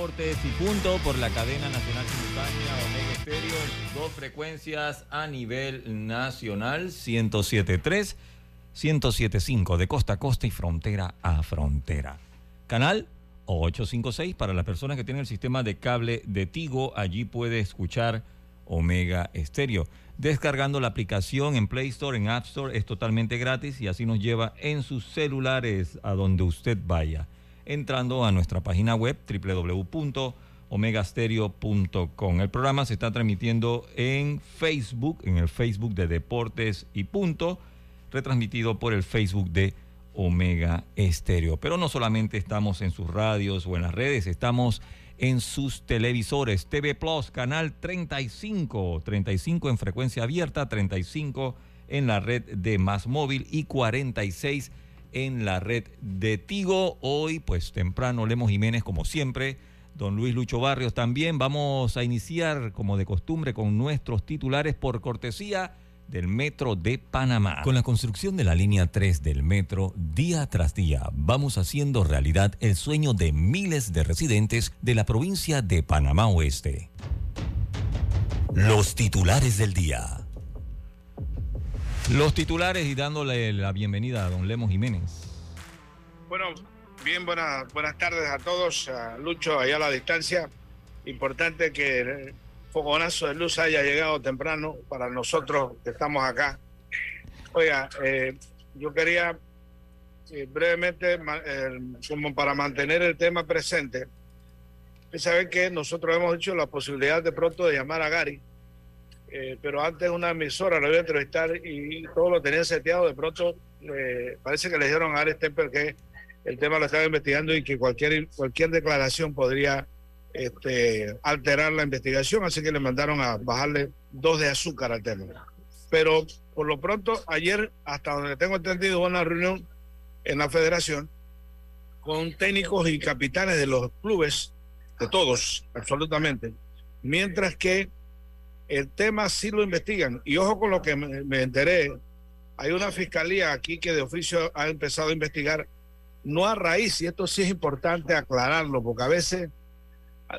Y Punto por la cadena nacional simultánea Omega Estéreo dos frecuencias a nivel nacional 107.3, 107.5 de costa a costa y frontera a frontera. Canal 856 para las personas que tienen el sistema de cable de Tigo, allí puede escuchar Omega Estéreo. Descargando la aplicación en Play Store, en App Store, es totalmente gratis y así nos lleva en sus celulares a donde usted vaya entrando a nuestra página web www.omegastereo.com. El programa se está transmitiendo en Facebook, en el Facebook de Deportes y Punto, retransmitido por el Facebook de Omega Estéreo. Pero no solamente estamos en sus radios o en las redes, estamos en sus televisores. TV Plus, canal 35, 35 en frecuencia abierta, 35 en la red de Más Móvil y 46 en la red de Tigo. Hoy, pues temprano, Lemos Jiménez, como siempre. Don Luis Lucho Barrios también. Vamos a iniciar, como de costumbre, con nuestros titulares por cortesía del Metro de Panamá. Con la construcción de la línea 3 del metro, día tras día, vamos haciendo realidad el sueño de miles de residentes de la provincia de Panamá Oeste. Los titulares del día. Los titulares y dándole la bienvenida a don Lemos Jiménez. Bueno, bien, buenas, buenas tardes a todos. A Lucho, allá a la distancia. Importante que el fogonazo de luz haya llegado temprano para nosotros que estamos acá. Oiga, eh, yo quería eh, brevemente, eh, como para mantener el tema presente, saben que nosotros hemos hecho la posibilidad de pronto de llamar a Gary eh, pero antes una emisora lo iba a entrevistar y todo lo tenían seteado. De pronto eh, parece que le dijeron a Ares Temper que el tema lo estaba investigando y que cualquier, cualquier declaración podría este, alterar la investigación, así que le mandaron a bajarle dos de azúcar al tema. Pero por lo pronto, ayer, hasta donde tengo entendido, hubo una reunión en la federación con técnicos y capitanes de los clubes, de todos, absolutamente, mientras que el tema sí lo investigan. Y ojo con lo que me, enteré, hay una fiscalía aquí que de oficio ha empezado a investigar, no a raíz, y esto sí es importante aclararlo, porque a veces,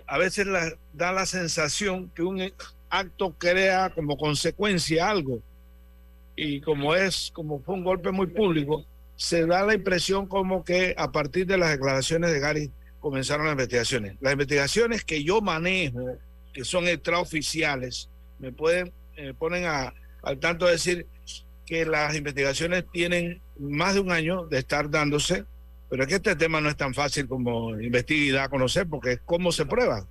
a, veces da la sensación que un acto crea como consecuencia algo. Y como es, como fue un golpe muy público, se da la impresión como que a partir de las declaraciones de Gary comenzaron las investigaciones. Las investigaciones que yo manejo, que son extraoficiales, me pueden, eh, ponen a, al tanto de decir que las investigaciones tienen más de un año de estar dándose, pero es que este tema no es tan fácil como investigar y dar a conocer, porque es cómo se prueba.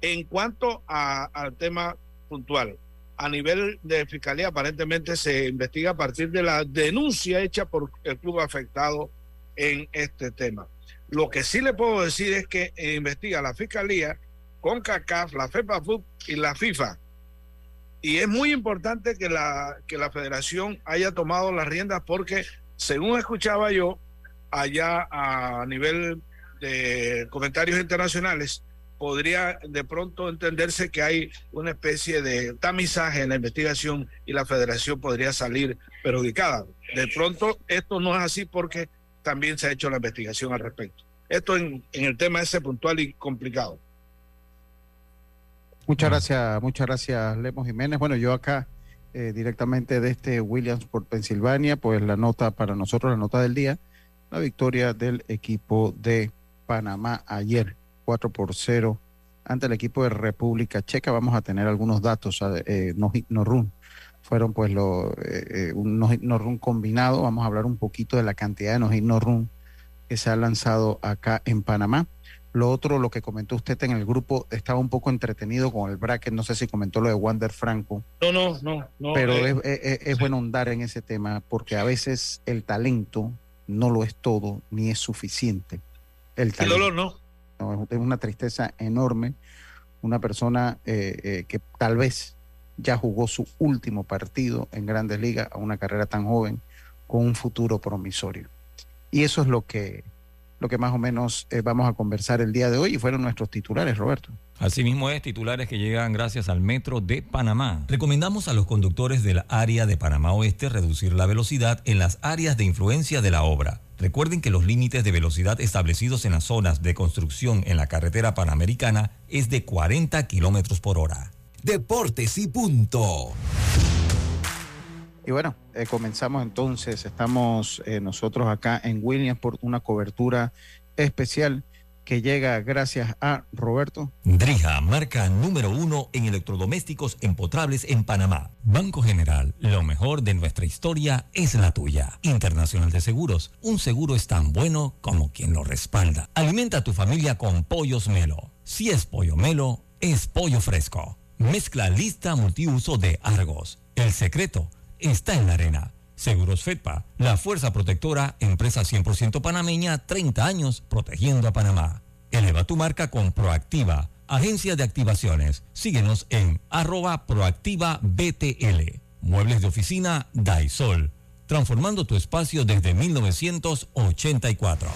En cuanto al tema puntual, a nivel de fiscalía aparentemente se investiga a partir de la denuncia hecha por el club afectado en este tema. Lo que sí le puedo decir es que investiga la fiscalía con CACAF, la FEPAFUT y la FIFA y es muy importante que la, que la federación haya tomado las riendas porque, según escuchaba yo, allá a nivel de comentarios internacionales, podría de pronto entenderse que hay una especie de tamizaje en la investigación y la federación podría salir perjudicada. De pronto esto no es así porque también se ha hecho la investigación al respecto. Esto en, en el tema ese puntual y complicado. Muchas gracias, muchas gracias, Lemos Jiménez. Bueno, yo acá eh, directamente de este Williams por Pensilvania, pues la nota para nosotros, la nota del día, la victoria del equipo de Panamá ayer, 4 por 0 ante el equipo de República Checa. Vamos a tener algunos datos, eh, no, no run. Fueron pues los eh, eh, un no, run combinado. Vamos a hablar un poquito de la cantidad de no no run que se ha lanzado acá en Panamá. Lo otro, lo que comentó usted en el grupo, estaba un poco entretenido con el bracket. No sé si comentó lo de Wander Franco. No, no, no. no pero es, es, es bueno andar en ese tema porque a veces el talento no lo es todo ni es suficiente. El, dolor no. Es una tristeza enorme. Una persona eh, eh, que tal vez ya jugó su último partido en Grandes Ligas a una carrera tan joven con un futuro promisorio. Y eso es lo que, lo que más o menos eh, vamos a conversar el día de hoy y fueron nuestros titulares, Roberto. Asimismo es titulares que llegan gracias al Metro de Panamá. Recomendamos a los conductores del área de Panamá Oeste reducir la velocidad en las áreas de influencia de la obra. Recuerden que los límites de velocidad establecidos en las zonas de construcción en la carretera panamericana es de 40 kilómetros por hora. Deportes y punto. Y bueno, eh, comenzamos entonces. Estamos eh, nosotros acá en Williams por una cobertura especial que llega gracias a Roberto. Drija, marca número uno en electrodomésticos empotrables en Panamá. Banco General, lo mejor de nuestra historia es la tuya. Internacional de Seguros, un seguro es tan bueno como quien lo respalda. Alimenta a tu familia con pollos Melo. Si es pollo Melo, es pollo fresco. Mezcla lista multiuso de Argos. El secreto está en la arena. Seguros Fedpa, la fuerza protectora, empresa 100% panameña, 30 años protegiendo a Panamá. Eleva tu marca con Proactiva, agencia de activaciones. Síguenos en arroba proactiva BTL. Muebles de oficina Daisol, transformando tu espacio desde 1984.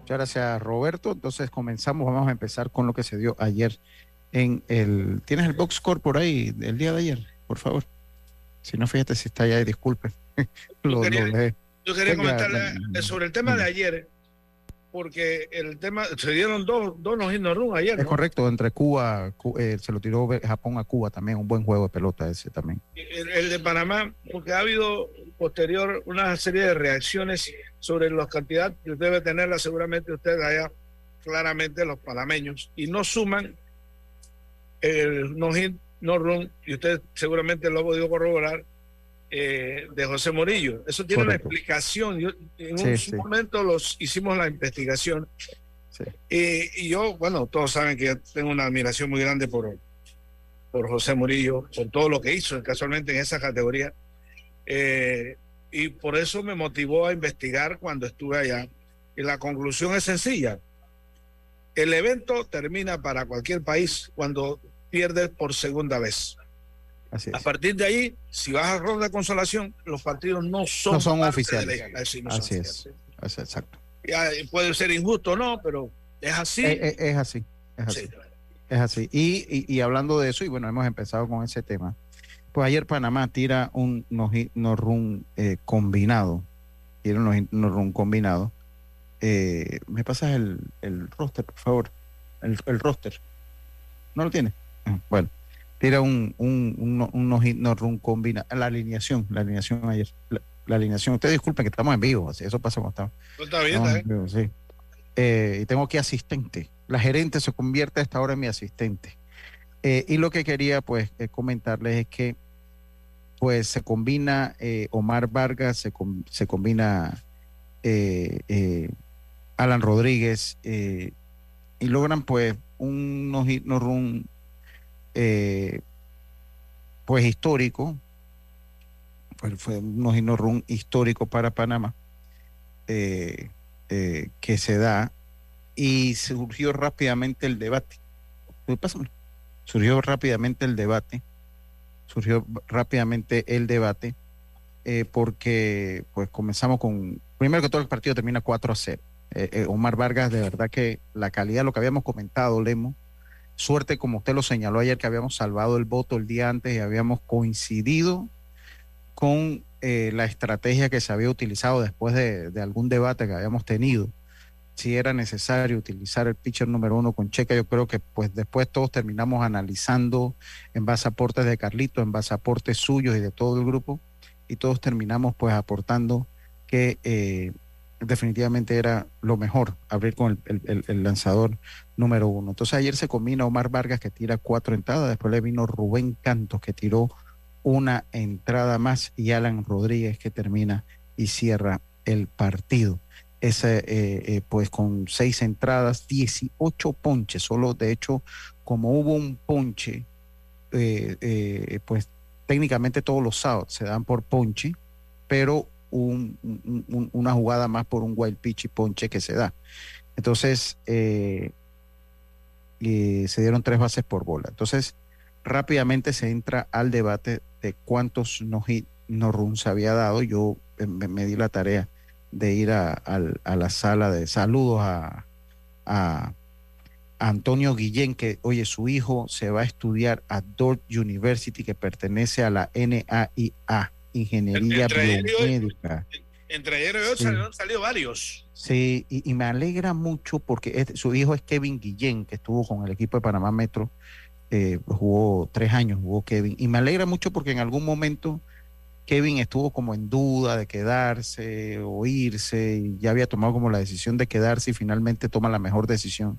Muchas gracias Roberto. Entonces comenzamos, vamos a empezar con lo que se dio ayer en el... ¿Tienes el box score por ahí del día de ayer? Por favor. Si no, fíjate si está ahí, disculpe. yo quería, yo quería comentarle sobre el tema de ayer, porque el tema, se dieron dos, dos no run ayer. Es correcto, entre Cuba, eh, se lo tiró Japón a Cuba también, un buen juego de pelota ese también. El, de Panamá, porque ha habido posterior una serie de reacciones sobre las cantidades que debe tenerla seguramente usted allá, claramente los panameños, y no suman el no hit no run, y usted seguramente lo ha podido corroborar, eh, de José Morillo. Eso tiene una explicación. Yo, en un momento los hicimos la investigación. y yo, bueno, todos saben que tengo una admiración muy grande por, por José Murillo, por todo lo que hizo casualmente en esa categoría. Eh, y por eso me motivó a investigar cuando estuve allá. Y la conclusión es sencilla. El evento termina para cualquier país cuando pierde por segunda vez. A partir de ahí, si vas a ronda de consolación, los partidos no son, no son oficiales. así es. exacto. puede ser injusto no, pero es así. Eh, eh, es, así. Es así. Es así. Y, y, hablando de eso, y bueno, hemos empezado con ese tema. Pues ayer Panamá tira un no, run eh, combinado. Tira un no, run combinado. ¿Me pasas el, el roster, por favor? El, el roster. ¿No lo tiene? Bueno, tira un, un, un, un no, run combina. La alineación, la alineación ayer. La, alineación. Ustedes disculpen que estamos en vivo, así, eso pasa cuando estamos. Está bien, sí. Eh, y tengo aquí asistente. La gerente se convierte a esta hora en mi asistente. Eh, y lo que quería pues eh, comentarles es que pues se combina Omar Vargas, se, se combina Alan Rodríguez y logran pues un no, no run eh, pues histórico, fue un run histórico para Panamá, eh, eh, que se da y surgió rápidamente el debate. Surgió rápidamente el debate, surgió rápidamente el debate, porque pues comenzamos con, primero que todo el partido termina 4 a 0. Omar Vargas, de verdad que la calidad, lo que habíamos comentado, Lemo, Suerte, como usted lo señaló ayer, que habíamos salvado el voto el día antes y habíamos coincidido con eh, la estrategia que se había utilizado después de, algún debate que habíamos tenido. Si era necesario utilizar el pitcher número uno con Checa, yo creo que pues después todos terminamos analizando en base a aportes de Carlito, en base a aportes suyos y de todo el grupo, y todos terminamos pues aportando que, eh, definitivamente era lo mejor, abrir con el, lanzador número uno. Entonces ayer se combina Omar Vargas que tira cuatro entradas, después le vino Rubén Cantos que tiró una entrada más y Alan Rodríguez que termina y cierra el partido. Ese, eh, eh, pues con seis entradas, 18 ponches, solo de hecho como hubo un ponche, eh, pues técnicamente todos los sábados se dan por ponche, pero una jugada más por un wild pitch y ponche que se da. Entonces, se dieron tres bases por bola. Entonces, rápidamente se entra al debate de cuántos no, no runs había dado. Yo me, di la tarea de ir a, la sala de saludos a, Antonio Guillén, que, oye, su hijo se va a estudiar a Dort University, que pertenece a la NAIA, Ingeniería Biomédica. Entre ayer y hoy han salido varios. Sí, y, me alegra mucho porque su hijo es Kevin Guillén, que estuvo con el equipo de Panamá Metro, eh, jugó tres años, jugó Kevin, y me alegra mucho porque en algún momento Kevin estuvo como en duda de quedarse o irse y ya había tomado como la decisión de quedarse y finalmente toma la mejor decisión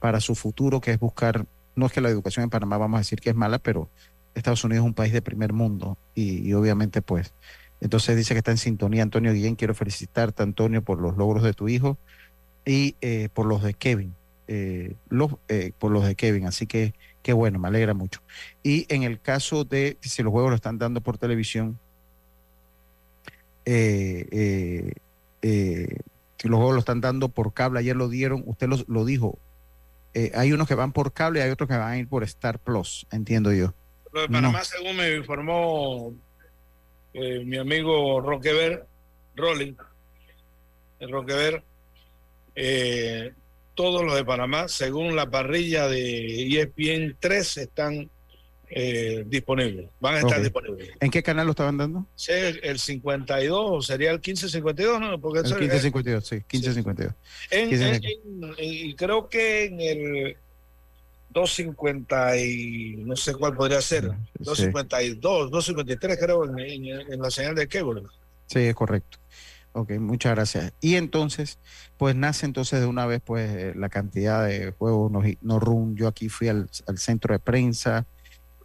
para su futuro, que es buscar, no es que la educación en Panamá vamos a decir que es mala, pero Estados Unidos es un país de primer mundo y, obviamente pues, entonces dice que está en sintonía Antonio Guillén, quiero felicitarte Antonio por los logros de tu hijo y eh, por los de Kevin, eh, los, eh, por los de Kevin, así que qué bueno, me alegra mucho. Y en el caso de si los juegos lo están dando por televisión, eh, los juegos lo están dando por cable, ayer lo dieron, usted lo, dijo, hay unos que van por cable y hay otros que van a ir por Star Plus, entiendo yo. Lo de Panamá, según me informó mi amigo Roquever, Rolling, Roquever, todos los de Panamá, según la parrilla de ESPN 3, están eh, disponibles. Van a estar disponibles. ¿En qué canal lo estaban dando? Sí, el 52, sería el 1552, ¿no? Porque el 1552, sí, 1552. y creo que en el 250 y no sé cuál podría ser, 252, 253 creo en, la señal de cable. Sí, es correcto. Ok, muchas gracias. Y entonces, pues nace entonces de una vez pues eh, la cantidad de juegos no, no run. Yo aquí fui al, al centro de prensa,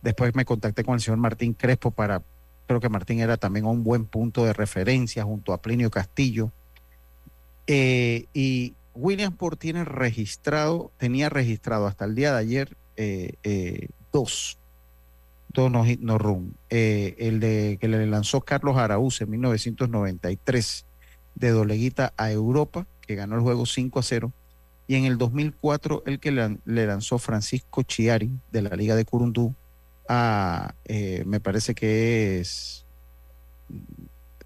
Después me contacté con el señor Martín Crespo para, creo que Martín era también un buen punto de referencia junto a Plinio Castillo. Eh, y Williamsport tiene registrado, tenía registrado hasta el día de ayer eh, eh, dos, dos no, no run. el de que le lanzó Carlos Araúz en 1993 de Doleguita a Europa, que ganó el juego 5 a 0. Y en el 2004 el que le lanzó Francisco Chiari de la Liga de Curundú a, eh, me parece que es,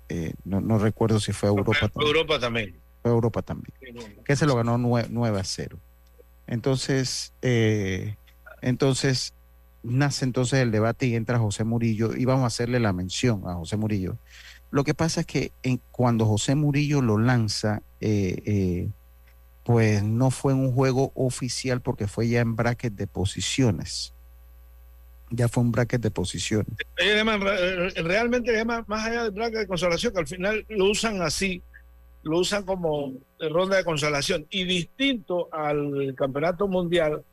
eh, no, recuerdo si fue Europa. Fue también. Europa también. Europa también. Que se lo ganó 9, a 0. Entonces, eh, entonces, nace entonces el debate y entra José Murillo y vamos a hacerle la mención a José Murillo. Lo que pasa es que en, cuando José Murillo lo lanza, pues no fue en un juego oficial porque fue ya en bracket de posiciones ya fue un bracket de posición. Realmente más allá del bracket de consolación, que al final lo usan así, lo usan como ronda de consolación. Y distinto al campeonato mundial,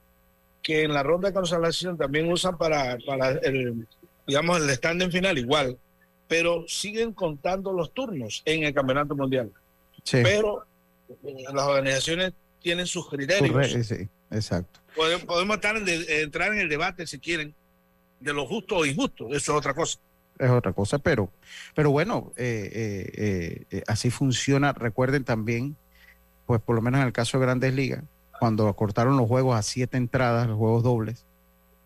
que en la ronda de consolación también usan para, para el, digamos, el standing final igual, pero siguen contando los turnos en el campeonato mundial. Pero las organizaciones tienen sus criterios. sí, exacto. Podemos, podemos entrar en el debate si quieren de lo justo o injusto, eso es otra cosa. Es otra cosa, pero, pero bueno, eh, eh, eh, así funciona. Recuerden también, pues por lo menos en el caso de Grandes Ligas, cuando acortaron los juegos a siete entradas, los juegos dobles,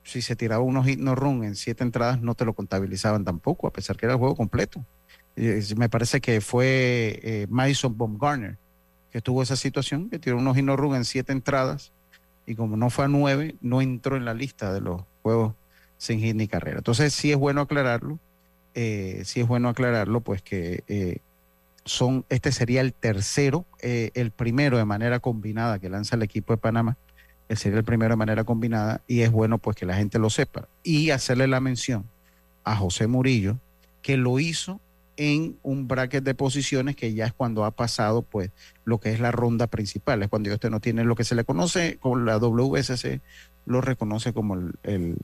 si se tiraba unos hit no run en siete entradas, no te lo contabilizaban tampoco, a pesar que era el juego completo. me parece que fue Madison Baumgartner que tuvo esa situación, que tiró unos hit no run en siete entradas y como no fue a nueve, no entró en la lista de los juegos sin hit ni carrera. Entonces sí es bueno aclararlo, eh, sí es bueno aclararlo, pues que eh, son, este sería el tercero, eh, el primero de manera combinada que lanza el equipo de Panamá, el sería el primero de manera combinada y es bueno pues que la gente lo sepa. Y hacerle la mención a José Murillo que lo hizo en un bracket de posiciones que ya es cuando ha pasado pues lo que es la ronda principal, es cuando usted no tiene lo que se le conoce con la WSC, lo reconoce como el,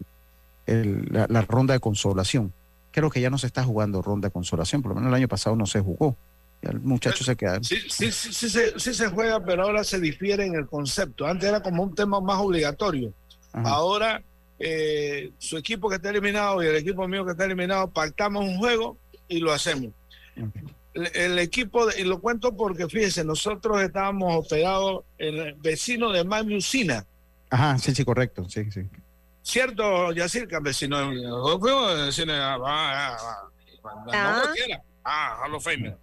la, ronda de consolación. Creo que ya no se está jugando ronda de consolación, por lo menos el año pasado no se jugó. el muchacho se queda. Sí, sí, sí, sí, se, sí se juega, pero ahora se difiere en el concepto. Antes era como un tema más obligatorio. Ahora eh, su equipo que está eliminado y el equipo mío que está eliminado, pactamos un juego y lo hacemos. El, equipo, y lo cuento porque fíjense, nosotros estábamos hospedados en el vecino de Usina. Ajá, sí, sí, correcto, sí, sí. Cierto, Yacir, que vecino, fuimos vecino, ah, ah, ah, no ah, Hall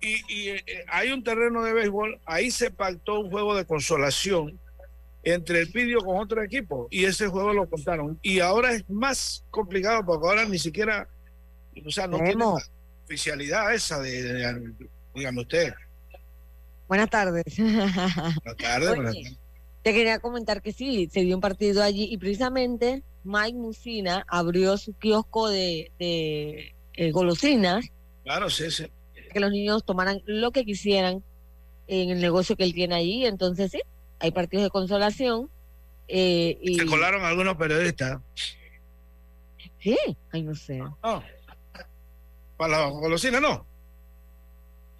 Y, y eh, hay un terreno de béisbol, ahí se pactó un juego de consolación entre el Pidio con otro equipo y ese juego lo contaron. Y ahora es más complicado porque ahora ni siquiera o sea, no tiene oficialidad esa de, dígame usted. Buenas tardes. Buenas tardes, Te quería comentar que sí, se dio un partido allí y precisamente Mike Musina abrió su kiosco de, de eh, golosinas. Claro, sí, sí. Que los niños tomaran lo que quisieran en el negocio que él tiene allí. Entonces, sí, hay partidos de consolación. Eh, y... Se colaron algunos periodistas. Sí, ay, no sé. Para la golosina, no.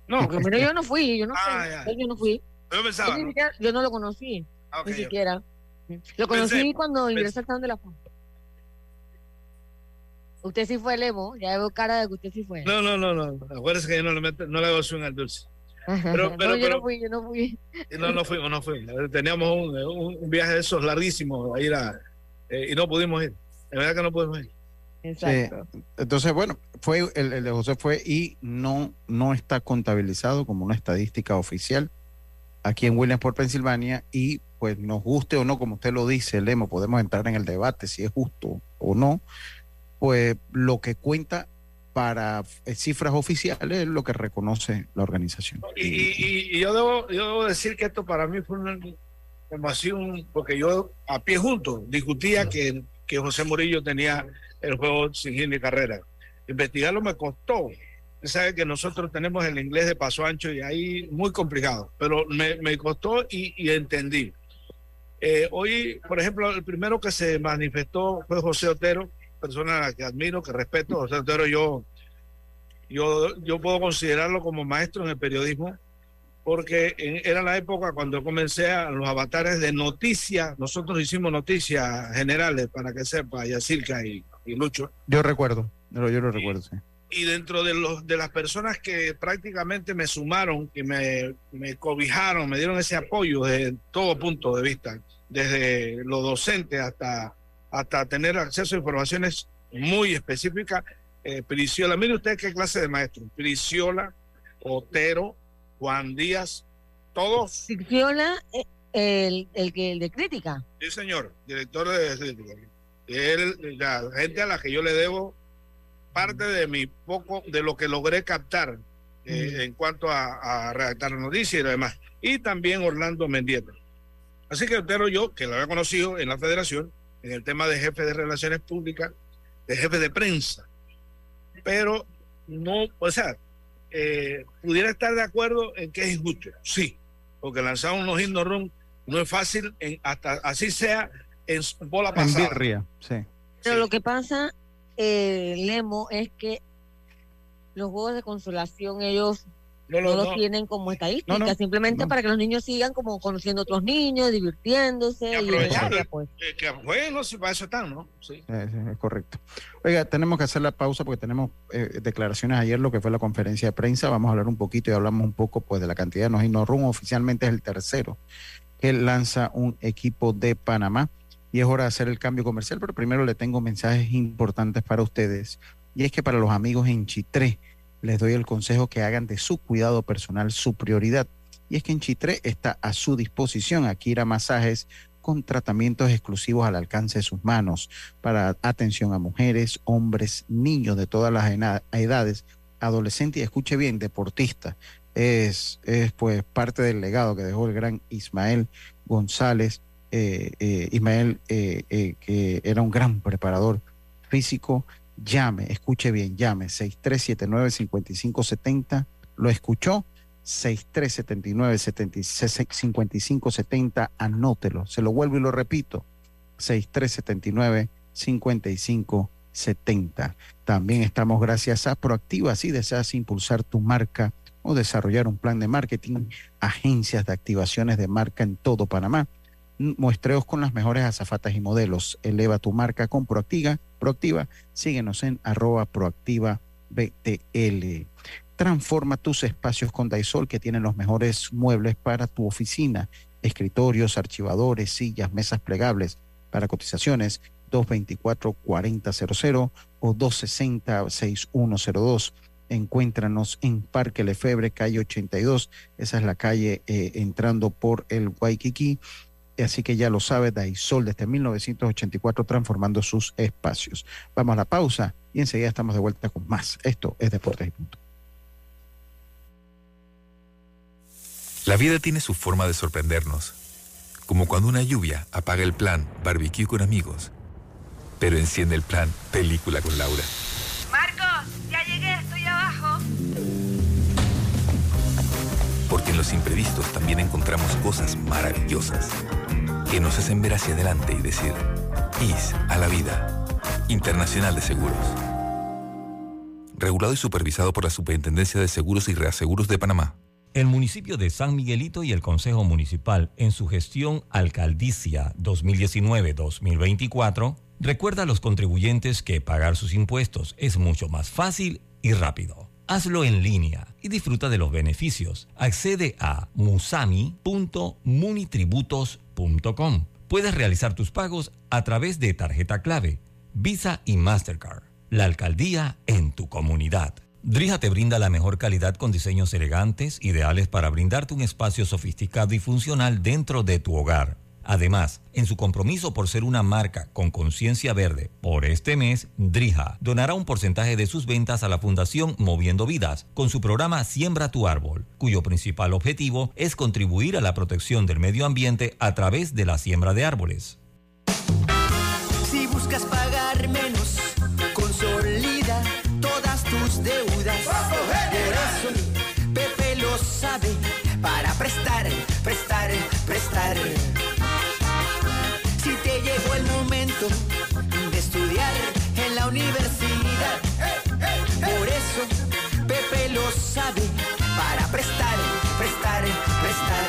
No. Pero yo no fui, yo no ah, Yo no fui. Yo pensaba. Yo, no lo conocí. Ah, ni siquiera. Lo conocí cuando ingresé al de la Fama. Usted sí fue el Evo, ya veo cara de que usted sí fue. No, no, no, no. Acuérdese que yo no le, meto, no le hago swing al dulce. Pero, pero, no, yo no fui, yo no fui. No, no fuimos, no fuimos. Teníamos un, un, viaje de esos larguísimos a ir a, eh, y no pudimos ir. De verdad que no pudimos ir. Exacto. entonces, bueno, fue el, de José fue y no, no está contabilizado como una estadística oficial aquí en Williamsport, Pensilvania, y pues nos guste o no, como usted lo dice, Lemo, podemos entrar en el debate si es justo o no, pues lo que cuenta para eh, cifras oficiales es lo que reconoce la organización. Y, yo, debo, yo debo decir que esto para mí fue una información, porque yo a pie junto discutía que, que José Murillo tenía el juego sin hit ni carrera. Investigarlo me costó. Usted sabe que nosotros tenemos el inglés de paso ancho y ahí muy complicado, pero me, me costó y, entendí. Eh, hoy, por ejemplo, el primero que se manifestó fue José Otero, persona a la que admiro, que respeto. José Otero, yo, yo, yo puedo considerarlo como maestro en el periodismo, porque era la época cuando comencé a los avatares de noticias. Nosotros hicimos noticias generales, para que sepa, Yacirca y, y Lucho. Yo recuerdo, yo, yo lo recuerdo, sí. Y dentro de, los, de las personas que prácticamente me sumaron, que me, me cobijaron, me dieron ese apoyo desde todo punto de vista, desde lo docente hasta, hasta tener acceso a informaciones muy específicas, eh, Priciola, mire usted qué clase de maestro, Priciola, Otero, Juan Díaz, todos. Priciola, eh, el, el, que, el de crítica. Sí, señor, director de crítica la gente a la que yo le debo parte de mi poco, de lo que logré captar eh, en cuanto a, redactar la noticia y demás. Y también Orlando Mendieta. Así que Otero yo, que lo había conocido en la federación, en el tema de jefe de relaciones públicas, de jefe de prensa, pero no, o sea, eh, pudiera estar de acuerdo en que es injusto, sí, porque lanzar unos himnos no es fácil, en, hasta así sea en bola pasada. sí. Pero lo que pasa, eh, Lemo, es que los juegos de consolación ellos no, lo tienen como estadística, simplemente para que los niños sigan como conociendo a otros niños, divirtiéndose. Y, pues. Eh, que bueno, si para eso están, ¿no? Sí. es correcto. Oiga, tenemos que hacer la pausa porque tenemos eh, declaraciones ayer, lo que fue la conferencia de prensa. Vamos a hablar un poquito y hablamos un poco pues de la cantidad de nos no rum. Oficialmente es el tercero que lanza un equipo de Panamá y es hora de hacer el cambio comercial, pero primero le tengo mensajes importantes para ustedes. Y es que para los amigos en Chitré les doy el consejo que hagan de su cuidado personal su prioridad. Y es que en Chitré está a su disposición Akira Masajes con tratamientos exclusivos al alcance de sus manos para atención a mujeres, hombres, niños de todas las edades, adolescentes y escuche bien, deportistas. Es, es pues parte del legado que dejó el gran Ismael González eh, eh, Ismael, eh, que era un gran preparador físico llame, escuche bien, llame 6379-5570. ¿Lo escuchó? 6379-5570, anótelo. Se lo vuelvo y lo repito. 6379-5570. También estamos gracias a Proactiva. Si deseas impulsar tu marca o desarrollar un plan de marketing, agencias de activaciones de marca en todo Panamá muestreos con las mejores azafatas y modelos. Eleva tu marca con Proactiva. Proactiva, síguenos en arroba proactiva BTL. Transforma tus espacios con Daisol que tienen los mejores muebles para tu oficina, escritorios, archivadores, sillas, mesas plegables. Para cotizaciones 224-4000 o 260-6102. Encuéntranos en Parque Lefebre, calle 82. Esa es la calle eh, entrando por el Waikiki Así que ya lo sabe, Daisol desde 1984 transformando sus espacios. Vamos a la pausa y enseguida estamos de vuelta con más. Esto es Deportes y Punto. La vida tiene su forma de sorprendernos, como cuando una lluvia apaga el plan barbecue con amigos, pero enciende el plan película con Laura. Imprevistos también encontramos cosas maravillosas que nos hacen ver hacia adelante y decir, IS a la vida. Internacional de Seguros. Regulado y supervisado por la Superintendencia de Seguros y Reaseguros de Panamá. El municipio de San Miguelito y el Consejo Municipal, en su gestión Alcaldicia 2019-2024, recuerda a los contribuyentes que pagar sus impuestos es mucho más fácil y rápido. Hazlo en línea y disfruta de los beneficios. Accede a musami.munitributos.com Puedes realizar tus pagos a través de tarjeta clave, Visa y Mastercard. La alcaldía en tu comunidad. Drija te brinda la mejor calidad con diseños elegantes, ideales para brindarte un espacio sofisticado y funcional dentro de tu hogar. Además, en su compromiso por ser una marca con conciencia verde, por este mes, Drija donará un porcentaje de sus ventas a la Fundación Moviendo Vidas con su programa Siembra tu Árbol, cuyo principal objetivo es contribuir a la protección del medio ambiente a través de la siembra de árboles. Si buscas pagar menos, consolida todas tus deudas. Pepe lo sabe para prestar, prestar, prestar universidad. Por eso Pepe lo sabe para prestar, prestar, prestar.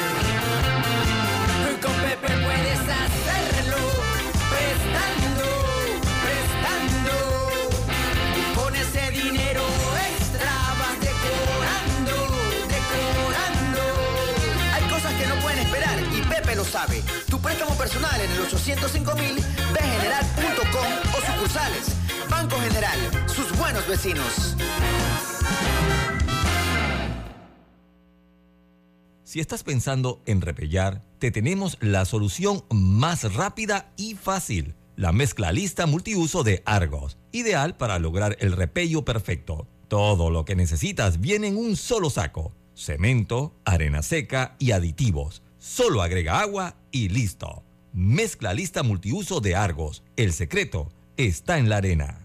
Con Pepe puedes hacerlo prestando, prestando. Y con ese dinero extra vas decorando, decorando. Hay cosas que no pueden esperar y Pepe lo sabe préstamo personal en el 805 mil, bgeneral.com o sucursales. Banco General, sus buenos vecinos. Si estás pensando en repellar, te tenemos la solución más rápida y fácil. La mezcla lista multiuso de Argos, ideal para lograr el repello perfecto. Todo lo que necesitas viene en un solo saco. Cemento, arena seca y aditivos Solo agrega agua y listo. Mezcla lista multiuso de Argos. El secreto está en la arena.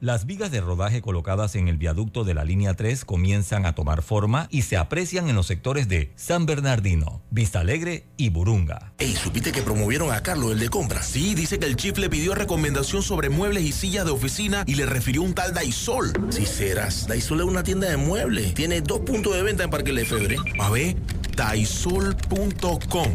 Las vigas de rodaje colocadas en el viaducto de la línea 3 comienzan a tomar forma y se aprecian en los sectores de San Bernardino, Vista Alegre y Burunga. Ey, ¿supiste que promovieron a Carlos, el de compras? Sí, dice que el chief le pidió recomendación sobre muebles y sillas de oficina y le refirió un tal Daisol. Si serás, Daisol es una tienda de muebles. Tiene dos puntos de venta en Parque Lefebvre. A ver, daisol.com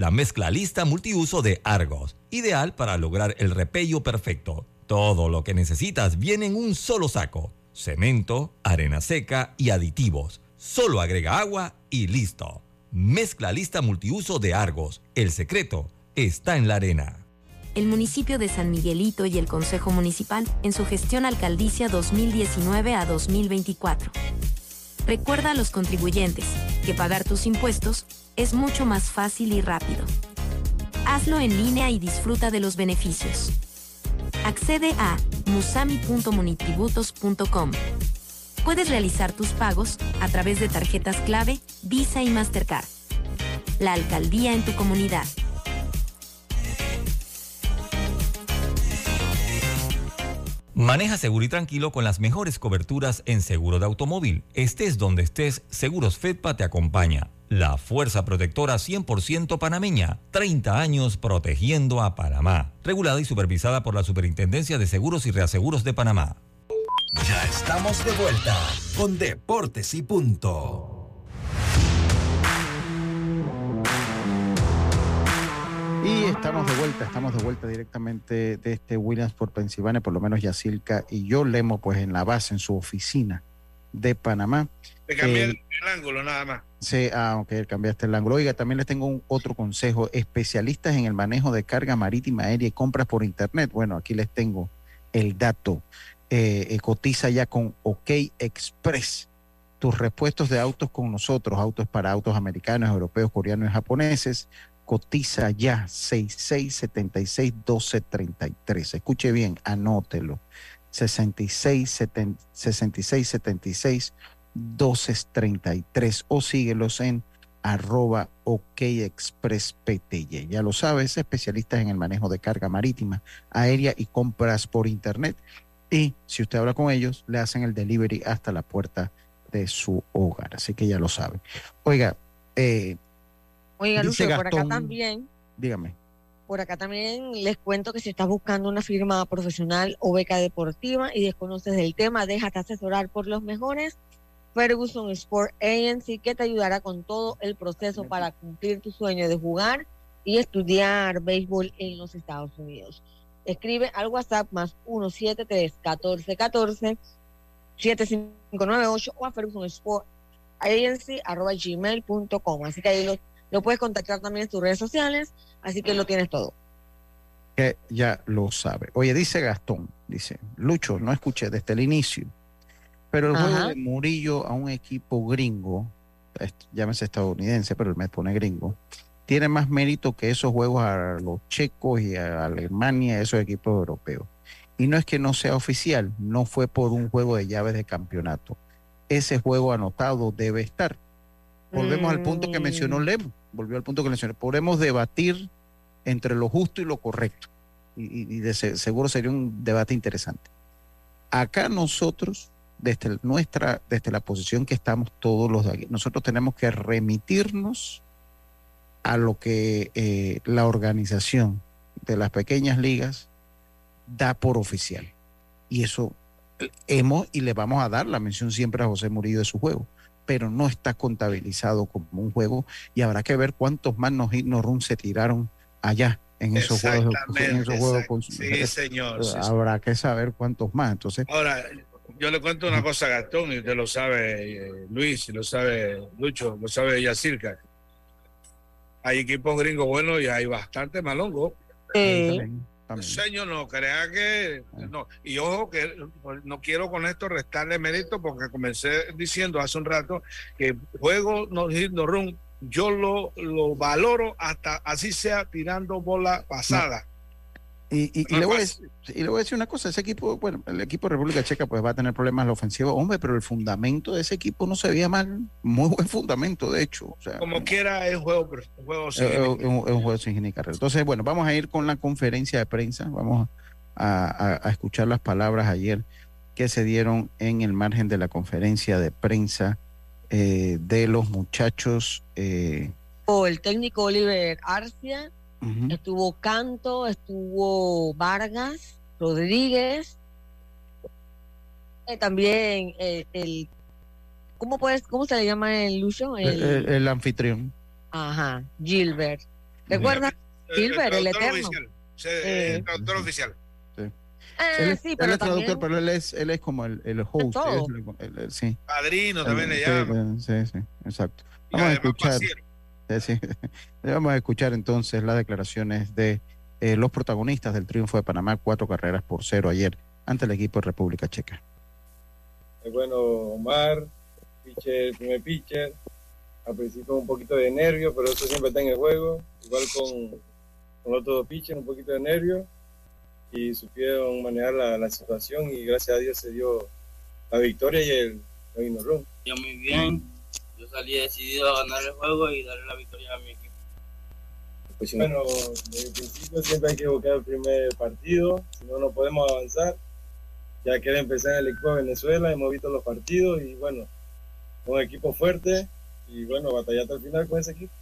la mezcla lista multiuso de Argos, ideal para lograr el repello perfecto. Todo lo que necesitas viene en un solo saco. Cemento, arena seca y aditivos. Solo agrega agua y listo. Mezcla lista multiuso de Argos. El secreto está en la arena. El municipio de San Miguelito y el Consejo Municipal en su gestión alcaldicia 2019 a 2024. Recuerda a los contribuyentes que pagar tus impuestos es mucho más fácil y rápido. Hazlo en línea y disfruta de los beneficios. Accede a musami.munitributos.com. Puedes realizar tus pagos a través de tarjetas clave, Visa y Mastercard. La alcaldía en tu comunidad. Maneja seguro y tranquilo con las mejores coberturas en seguro de automóvil. Estés donde estés, Seguros Fedpa te acompaña. La Fuerza Protectora 100% panameña, 30 años protegiendo a Panamá. Regulada y supervisada por la Superintendencia de Seguros y Reaseguros de Panamá. Ya estamos de vuelta con Deportes y Punto. Y estamos de vuelta, estamos de vuelta directamente de este Williamsport, Pensilvania, por lo menos Yacilca y yo leemos pues en la base, en su oficina de Panamá. Te cambié el, ángulo nada más. Sí, ah, ok, cambiaste el ángulo. Oiga, también les tengo un otro consejo. Especialistas en el manejo de carga marítima, aérea y compras por internet. Bueno, aquí les tengo el dato. Eh, eh, cotiza ya con OK Express tus repuestos de autos con nosotros, autos para autos americanos, europeos, coreanos y japoneses cotiza ya 6676-1233. Escuche bien, anótelo. 6676 1233 o síguelos en arroba OK Express PTY. Ya lo sabes, especialistas en el manejo de carga marítima, aérea y compras por internet. Y si usted habla con ellos, le hacen el delivery hasta la puerta de su hogar. Así que ya lo sabe. Oiga, eh, Oiga, Lucio, por acá también. Dígame. Por acá también les cuento que si estás buscando una firma profesional o beca deportiva y desconoces el tema, déjate asesorar por los mejores. Ferguson Sport Agency que te ayudará con todo el proceso para cumplir tu sueño de jugar y estudiar béisbol en los Estados Unidos. Escribe al WhatsApp más 173 1414 7598 o a Ferguson Sport Agency arroba gmail.com. Así que ahí lo lo puedes contactar también en tus redes sociales, así que lo tienes todo. Que ya lo sabe. Oye, dice Gastón, dice, Lucho, no escuché desde el inicio, pero el juego de Murillo a un equipo gringo, llámese estadounidense, pero él me pone gringo, tiene más mérito que esos juegos a los checos y a Alemania, esos equipos europeos. Y no es que no sea oficial, no fue por un juego de llaves de campeonato. Ese juego anotado debe estar. Volvemos al punto que mencionó mm. Lemo volvió al punto que mencioné, podemos debatir entre lo justo y lo correcto. y, de seguro sería un debate interesante. Acá nosotros, desde nuestra, desde la posición que estamos todos los de aquí, nosotros tenemos que remitirnos a lo que eh, la organización de las pequeñas ligas da por oficial. Y eso hemos y le vamos a dar la mención siempre a José Murillo de su juego, pero no está contabilizado como un juego y habrá que ver cuántos más nos, nos se tiraron allá en esos juegos. En esos juegos sí, señor. habrá que saber cuántos más. Entonces, ahora, yo le cuento una cosa a Gastón y usted lo sabe, eh, Luis, lo sabe Lucho, lo sabe Yacirca. Hay equipos gringos buenos y hay bastante malongo. Señor, no crea que. No. Y ojo, que no quiero con esto restarle mérito porque comencé diciendo hace un rato que juego no, no run yo lo, lo valoro hasta así sea tirando bola pasada. Y, le voy a decir, y, le voy a decir, una cosa, ese equipo, bueno, el equipo de República Checa pues va a tener problemas en la ofensiva, hombre, pero el fundamento de ese equipo no se veía mal, muy buen fundamento, de hecho. Como quiera es juego, un juego sin es, un, juego sin Entonces, bueno, vamos a ir con la conferencia de prensa, vamos a, a, escuchar las palabras ayer que se dieron en el margen de la conferencia de prensa eh, de los muchachos. Eh, o el técnico Oliver Arcia, estuvo Canto, estuvo Vargas, Rodríguez, eh, también el, ¿cómo puedes, cómo se le llama el Lucho? El, anfitrión. Ajá, Gilbert. ¿Recuerdas? Gilbert, el, eterno. el traductor oficial. Ah, sí, pero él es traductor, pero él es, él es como el, el host. sí. Padrino también le llama. Sí, sí, exacto. Vamos a escuchar. Vamos a escuchar entonces las declaraciones de eh, los protagonistas del triunfo de Panamá, cuatro carreras por cero ayer ante el equipo de República Checa. Eh, bueno, Omar, pitcher, primer pitcher, al principio un poquito de nervio, pero eso siempre está en el juego. Igual con, con los otros pitchers, un poquito de nervio y supieron manejar la, situación y gracias a Dios se dio la victoria y el run. Yo muy bien, salí decidido a ganar el juego y darle la victoria a mi equipo. Pues bueno, desde el principio siempre hay que buscar el primer partido, si no, no podemos avanzar. Ya que empezar en el equipo de Venezuela, hemos visto los partidos y bueno, un equipo fuerte y bueno, batallar hasta el final con ese equipo.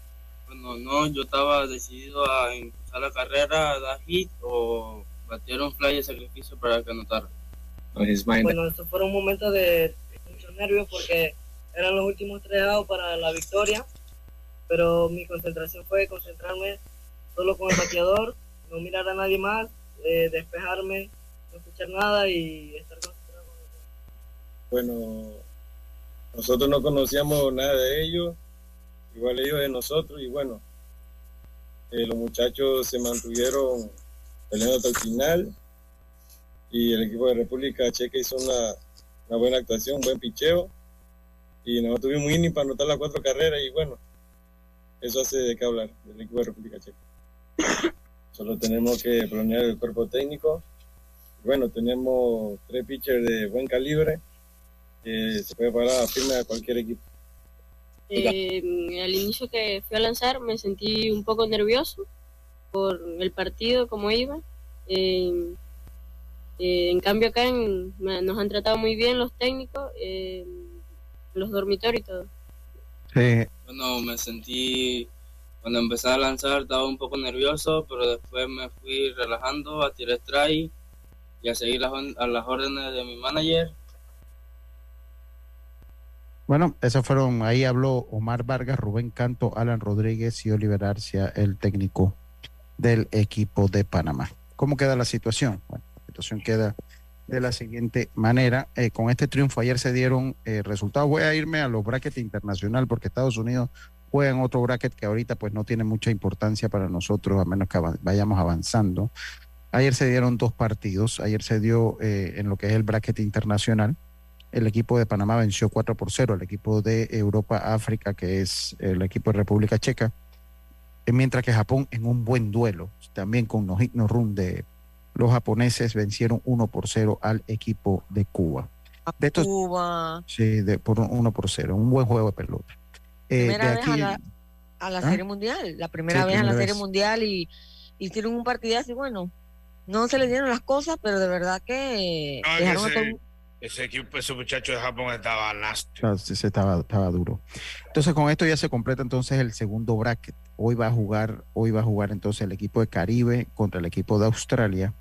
Bueno, no, yo estaba decidido a empezar la carrera, a dar hit o batieron fly de sacrificio para que anotara. Bueno, estos fueron momentos de mucho nervios porque eran los últimos tres dados para la victoria, pero mi concentración fue concentrarme solo con el bateador, no mirar a nadie más, eh, despejarme, no escuchar nada y estar concentrado Bueno, nosotros no conocíamos nada de ellos, igual ellos de nosotros, y bueno, eh, los muchachos se mantuvieron peleando hasta el final. Y el equipo de República Checa hizo una, buena actuación, un buen picheo. Y nosotros tuvimos inning para anotar las cuatro carreras. Y bueno, eso hace de qué hablar del equipo de República Checa. Solo tenemos que planear el cuerpo técnico. Bueno, tenemos tres pitchers de buen calibre. que se puede parar firme a cualquier equipo. Eh, al inicio que fui a lanzar me sentí un poco nervioso por el partido, como iba. Eh, eh, en cambio acá nos han tratado muy bien los técnicos, eh, los dormitorios y todo. Bueno, me sentí, cuando empecé a lanzar estaba un poco nervioso, pero después me fui relajando a tirar strike y a seguir las, a las órdenes de mi manager. Bueno, esos fueron, ahí habló Omar Vargas, Rubén Canto, Alan Rodríguez y Oliver Arcia, el técnico del equipo de Panamá. ¿Cómo queda la situación? Bueno, la situación queda de la siguiente manera. Eh, con este triunfo ayer se dieron eh, resultados. Voy a irme a los brackets internacional porque Estados Unidos juega en otro bracket que ahorita pues no tiene mucha importancia para nosotros, a menos que vayamos avanzando. Ayer se dieron dos partidos. Ayer se dio eh, en lo que es el bracket internacional. El equipo de Panamá venció 4 por 0 al equipo de Europa África, que es el equipo de República Checa mientras que Japón en un buen duelo, también con no hit run de los japoneses vencieron 1 por 0 al equipo de Cuba. De Cuba. Sí, de, por 1 por 0, un buen juego de pelota. Eh, primera vez a la, ¿Ah? Serie Mundial, la primera vez a la Serie Mundial y hicieron un partidazo y bueno, no se le dieron las cosas, pero de verdad que ese, equipo, ese muchacho de Japón estaba nasty. estaba, estaba duro. Entonces, con esto ya se completa entonces el segundo bracket. Hoy va a jugar, hoy va a jugar entonces el equipo de Caribe contra el equipo de Australia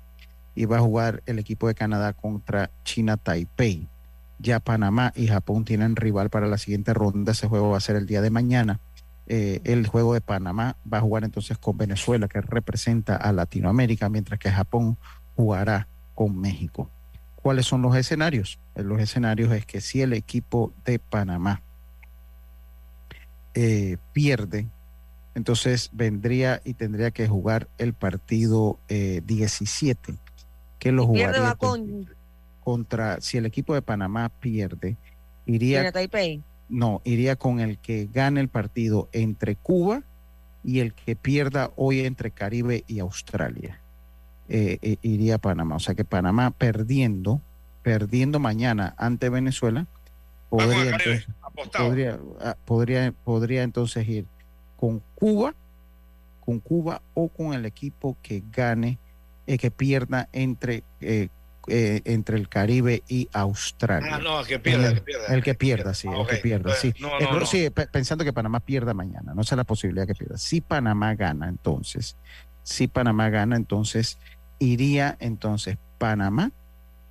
y va a jugar el equipo de Canadá contra China Taipei. Ya Panamá y Japón tienen rival para la siguiente ronda. Ese juego va a ser el día de mañana. Eh, el juego de Panamá va a jugar entonces con Venezuela, que representa a Latinoamérica, mientras que Japón jugará con México. ¿Cuáles son los escenarios? Eh, los escenarios es que si el equipo de Panamá eh, pierde, entonces vendría y tendría que jugar el partido 17, que lo jugaría contra, si el equipo de Panamá pierde, iría... Taipei? No, iría con el que gane el partido entre Cuba y el que pierda hoy entre Caribe y Australia. Eh, eh, iría a Panamá. O sea que Panamá perdiendo, perdiendo mañana ante Venezuela, podría, entonces, ah, podría, podría, entonces ir con Cuba, con Cuba o con el equipo que gane, eh, que pierda entre eh, entre el Caribe y Australia. Ah, no, el que pierda, el, que pierda. El que pierda, sí, el que pierda, sí. sí, pensando que Panamá pierda mañana, no es la posibilidad que pierda. Si Panamá gana, entonces, si Panamá gana, entonces iría entonces Panamá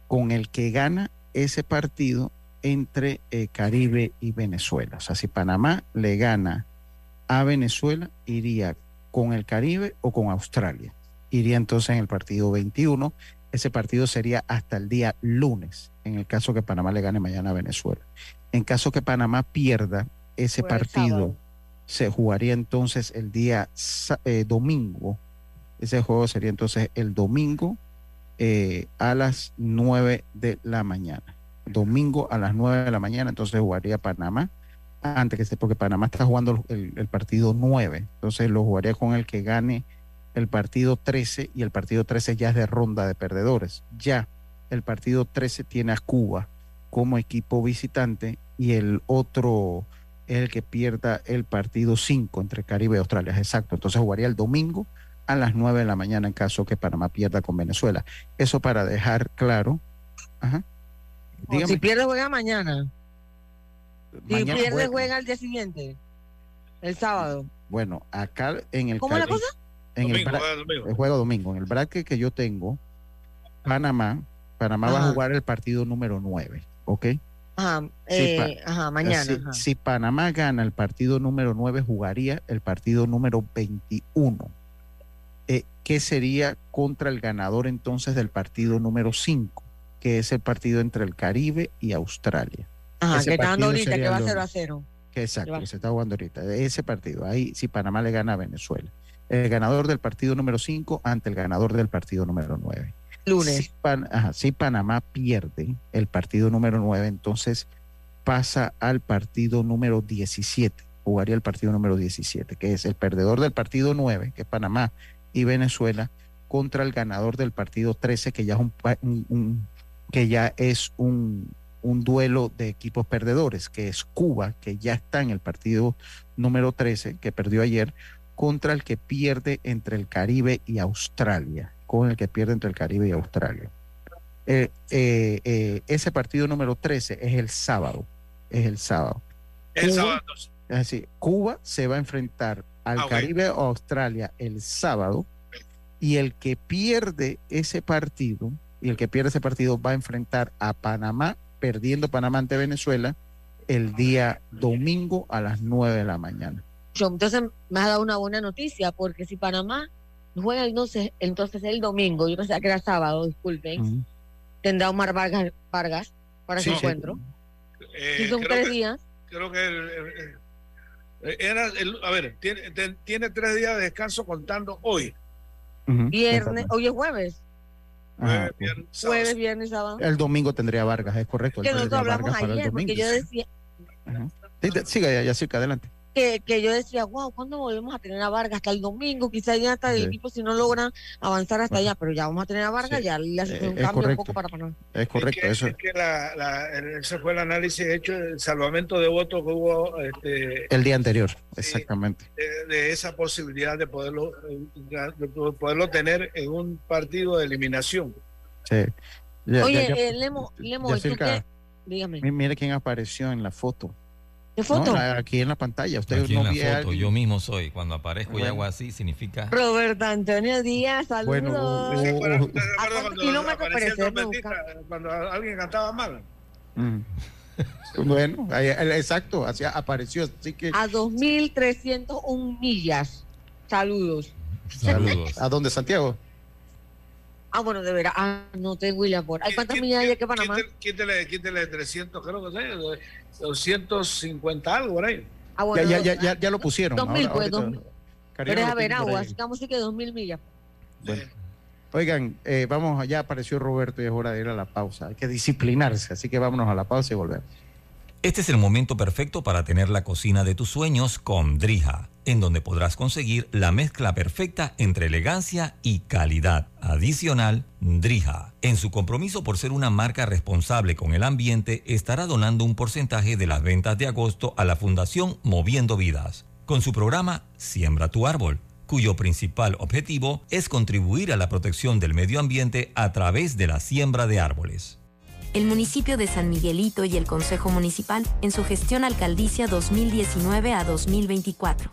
con el que gana ese partido entre eh, Caribe y Venezuela. O sea, si Panamá le gana a Venezuela, iría con el Caribe o con Australia. Iría entonces en el partido 21 ese partido sería hasta el día lunes, en el caso que Panamá le gane mañana a Venezuela. En caso que Panamá pierda, ese partido se jugaría entonces el día eh, domingo. Ese juego sería entonces el domingo eh, a las 9 de la mañana. Domingo a las 9 de la mañana, entonces jugaría Panamá. Antes que porque Panamá está jugando el, el partido 9, entonces lo jugaría con el que gane el partido 13 y el partido 13 ya es de ronda de perdedores. Ya el partido 13 tiene a Cuba como equipo visitante y el otro es el que pierda el partido 5 entre Caribe y Australia. Exacto. Entonces jugaría el domingo a las 9 de la mañana en caso que Panamá pierda con Venezuela. Eso para dejar claro. Ajá. si pierde juega mañana. si pierde juega. al día siguiente. El sábado. Bueno, acá en el ¿Cómo la cosa? En el, juego domingo. En el bracket que yo tengo, Panamá, Panamá va a jugar el partido número 9, ¿ok? Ajá, eh, ajá mañana. Si, Panamá gana el partido número 9, jugaría el partido número 21. Eh, ¿Qué sería contra el ganador entonces del partido número 5? Que es el partido entre el Caribe y Australia. Ajá, que está ahorita, que va a 0 a 0. exacto, que se está jugando ahorita. Ese partido, ahí si Panamá le gana a Venezuela el ganador del partido número 5 ante el ganador del partido número 9. Lunes. Si, Panamá pierde el partido número 9, entonces pasa al partido número 17. Jugaría el partido número 17, que es el perdedor del partido 9, que es Panamá y Venezuela, contra el ganador del partido 13, que ya es un, que ya es un, un duelo de equipos perdedores, que es Cuba, que ya está en el partido número 13, que perdió ayer, contra el que pierde entre el Caribe y Australia, con el que pierde entre el Caribe y Australia. Eh, eh, eh, ese partido número 13 es el sábado, es el sábado. El sábado. Es decir, Cuba se va a enfrentar al ah, Caribe o Australia el sábado y el que pierde ese partido y el que pierde ese partido va a enfrentar a Panamá, perdiendo Panamá ante Venezuela el día domingo a las 9 de la mañana. Entonces me ha dado una buena noticia, porque si Panamá juega entonces, entonces el domingo, yo pensaba que era sábado, disculpen, tendrá Omar Vargas, Vargas para ese encuentro. Eh, son tres días. Creo que era a ver, tiene, tiene, tres días de descanso contando hoy. Viernes, hoy es jueves. jueves, viernes, jueves, viernes, sábado. El domingo tendría Vargas, es correcto. Que nosotros hablamos ayer, porque yo decía. Siga ya, ya, adelante. Que, que yo decía, wow, ¿cuándo volvemos a tener a Vargas? Hasta el domingo, quizás ya hasta el equipo si no logran avanzar hasta allá, pero ya vamos a tener a Vargas, ya le hace un cambio un poco para Panamá. Es correcto, eso. Es que la, la, ese fue el análisis hecho, el salvamento de votos que hubo este, el día anterior, exactamente. De, esa posibilidad de poderlo, de poderlo tener en un partido de eliminación. Sí. Oye, eh, Lemo, Lemo ¿tú qué? Dígame. Mire quién apareció en la foto. ¿Qué foto? aquí en la pantalla. Usted aquí no en la foto, yo mismo soy. Cuando aparezco y hago así, significa. Roberto Antonio Díaz, saludos. Bueno, uh, cuando alguien cantaba mal? Mm. bueno, exacto, así apareció. Así que... A 2.301 millas. Saludos. Saludos. ¿A dónde, Santiago? Ah, bueno, de veras. Ah, no te William por. ¿Hay cuántas millas hay que Panamá? Quítele, quítele 300, creo que es, 250 algo por ahí. Ah, bueno, ya, ya, ya, ya, lo pusieron. 2000, pues, 2000. Pero es a ver, agua, así que vamos a decir que 2000 millas. Bueno. Oigan, eh, vamos, ya apareció Roberto y es hora de ir a la pausa. Hay que disciplinarse, así que vámonos a la pausa y volvemos. Este es el momento perfecto para tener la cocina de tus sueños con Drija, en donde podrás conseguir la mezcla perfecta entre elegancia y calidad. Adicional, Drija, en su compromiso por ser una marca responsable con el ambiente, estará donando un porcentaje de las ventas de agosto a la Fundación Moviendo Vidas, con su programa Siembra tu árbol cuyo principal objetivo es contribuir a la protección del medio ambiente a través de la siembra de árboles. El municipio de San Miguelito y el Consejo Municipal en su gestión alcaldicia 2019 a 2024.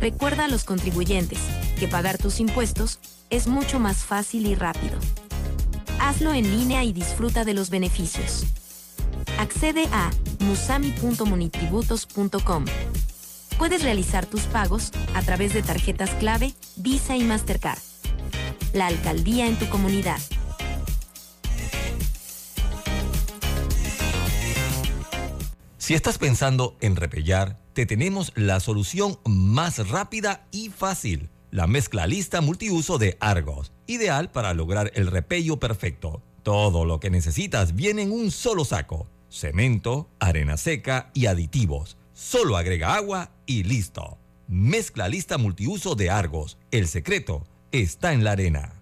Recuerda a los contribuyentes que pagar tus impuestos es mucho más fácil y rápido. Hazlo en línea y disfruta de los beneficios. Accede a musami.munitributos.com Puedes realizar tus pagos a través de tarjetas clave, Visa y Mastercard. La alcaldía en tu comunidad. Si estás pensando en repellar, te tenemos la solución más rápida y fácil. La mezcla lista multiuso de Argos, ideal para lograr el repello perfecto. Todo lo que necesitas viene en un solo saco. Cemento, arena seca y aditivos Solo agrega agua y listo. Mezcla lista multiuso de Argos. El secreto está en la arena.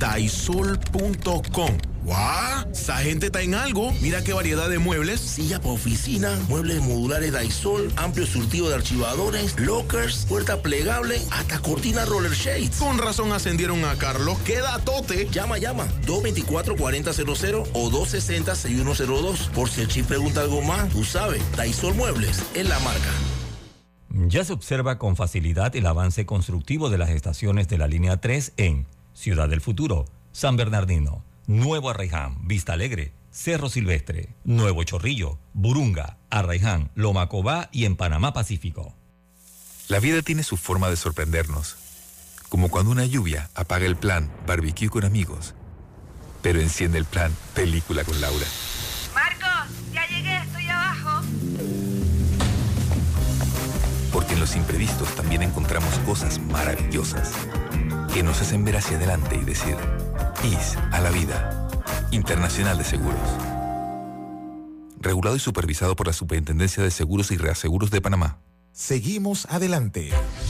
daisol.com ¡Guau! Esa gente está en algo. Mira qué variedad de muebles. Silla para oficina, muebles modulares Daisol, amplio surtido de archivadores, lockers, puerta plegable, hasta cortina roller shades. Con razón ascendieron a Carlos. ¡Queda tote! Llama, llama. 224-4000 o 260-6102. Por si el chip pregunta algo más, tú sabes. Daisol Muebles es la marca. Ya se observa con facilidad el avance constructivo de las estaciones de la línea 3 en Ciudad del Futuro, San Bernardino. Nuevo Arraiján, Vista Alegre, Cerro Silvestre, Nuevo Chorrillo, Burunga, Arraiján, Lomacobá y en Panamá Pacífico. La vida tiene su forma de sorprendernos, como cuando una lluvia apaga el plan barbecue con amigos, pero enciende el plan película con Laura. Marcos, ya llegué, estoy abajo. Porque en los imprevistos también encontramos cosas maravillosas que nos hacen ver hacia adelante y decir, IS a la vida. Internacional de Seguros. Regulado y supervisado por la Superintendencia de Seguros y Reaseguros de Panamá. Seguimos adelante.